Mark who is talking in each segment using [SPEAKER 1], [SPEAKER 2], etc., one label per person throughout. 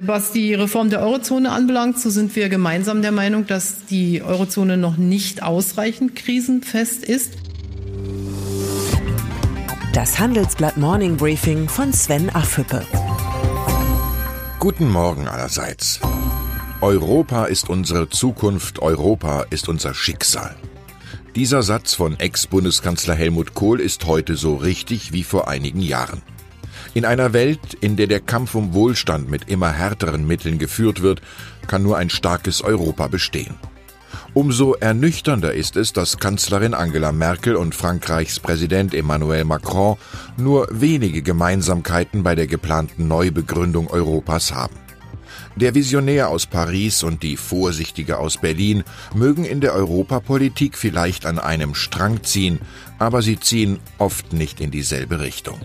[SPEAKER 1] Was die Reform der Eurozone anbelangt, so sind wir gemeinsam der Meinung, dass die Eurozone noch nicht ausreichend krisenfest ist.
[SPEAKER 2] Das Handelsblatt Morning Briefing von Sven Affüppe.
[SPEAKER 3] Guten Morgen allerseits. Europa ist unsere Zukunft, Europa ist unser Schicksal. Dieser Satz von Ex-Bundeskanzler Helmut Kohl ist heute so richtig wie vor einigen Jahren. In einer Welt, in der der Kampf um Wohlstand mit immer härteren Mitteln geführt wird, kann nur ein starkes Europa bestehen. Umso ernüchternder ist es, dass Kanzlerin Angela Merkel und Frankreichs Präsident Emmanuel Macron nur wenige Gemeinsamkeiten bei der geplanten Neubegründung Europas haben. Der Visionär aus Paris und die Vorsichtige aus Berlin mögen in der Europapolitik vielleicht an einem Strang ziehen, aber sie ziehen oft nicht in dieselbe Richtung.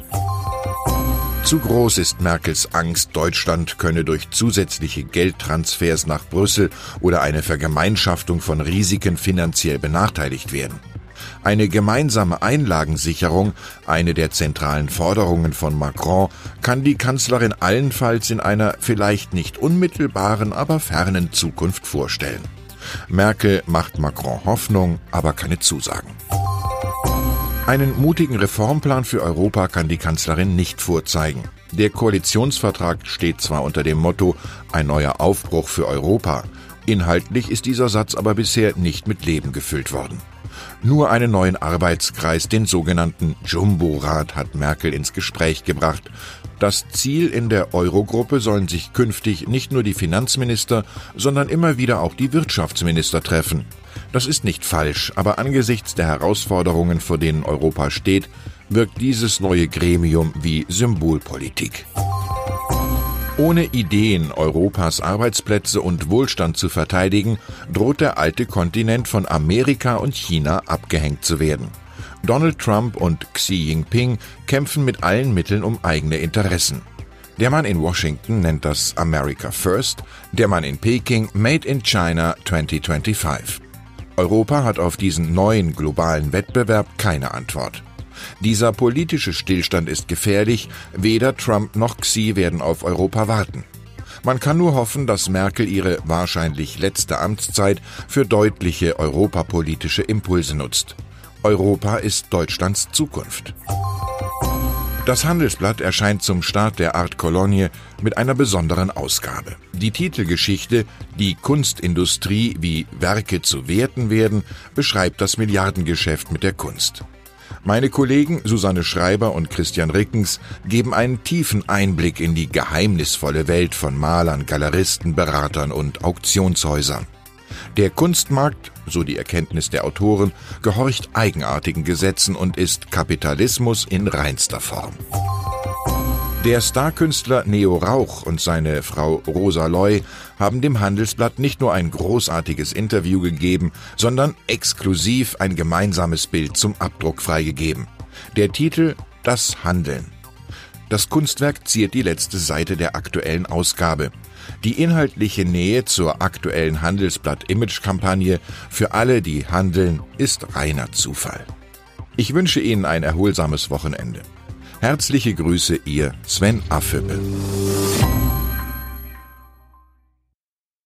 [SPEAKER 3] Zu groß ist Merkels Angst, Deutschland könne durch zusätzliche Geldtransfers nach Brüssel oder eine Vergemeinschaftung von Risiken finanziell benachteiligt werden. Eine gemeinsame Einlagensicherung, eine der zentralen Forderungen von Macron, kann die Kanzlerin allenfalls in einer vielleicht nicht unmittelbaren, aber fernen Zukunft vorstellen. Merkel macht Macron Hoffnung, aber keine Zusagen. Einen mutigen Reformplan für Europa kann die Kanzlerin nicht vorzeigen. Der Koalitionsvertrag steht zwar unter dem Motto ein neuer Aufbruch für Europa, inhaltlich ist dieser Satz aber bisher nicht mit Leben gefüllt worden. Nur einen neuen Arbeitskreis, den sogenannten Jumbo-Rat, hat Merkel ins Gespräch gebracht. Das Ziel in der Eurogruppe sollen sich künftig nicht nur die Finanzminister, sondern immer wieder auch die Wirtschaftsminister treffen. Das ist nicht falsch, aber angesichts der Herausforderungen, vor denen Europa steht, wirkt dieses neue Gremium wie Symbolpolitik. Ohne Ideen, Europas Arbeitsplätze und Wohlstand zu verteidigen, droht der alte Kontinent von Amerika und China abgehängt zu werden. Donald Trump und Xi Jinping kämpfen mit allen Mitteln um eigene Interessen. Der Mann in Washington nennt das America First, der Mann in Peking Made in China 2025. Europa hat auf diesen neuen globalen Wettbewerb keine Antwort. Dieser politische Stillstand ist gefährlich, weder Trump noch Xi werden auf Europa warten. Man kann nur hoffen, dass Merkel ihre wahrscheinlich letzte Amtszeit für deutliche europapolitische Impulse nutzt. Europa ist Deutschlands Zukunft. Das Handelsblatt erscheint zum Start der Art Kolonie mit einer besonderen Ausgabe. Die Titelgeschichte Die Kunstindustrie, wie Werke zu werten werden, beschreibt das Milliardengeschäft mit der Kunst. Meine Kollegen Susanne Schreiber und Christian Rickens geben einen tiefen Einblick in die geheimnisvolle Welt von Malern, Galeristen, Beratern und Auktionshäusern. Der Kunstmarkt, so die Erkenntnis der Autoren, gehorcht eigenartigen Gesetzen und ist Kapitalismus in reinster Form. Der Starkünstler Neo Rauch und seine Frau Rosa Loy haben dem Handelsblatt nicht nur ein großartiges Interview gegeben, sondern exklusiv ein gemeinsames Bild zum Abdruck freigegeben. Der Titel Das Handeln. Das Kunstwerk ziert die letzte Seite der aktuellen Ausgabe. Die inhaltliche Nähe zur aktuellen Handelsblatt-Image-Kampagne für alle, die handeln, ist reiner Zufall. Ich wünsche Ihnen ein erholsames Wochenende. Herzliche Grüße, Ihr Sven Affüppe.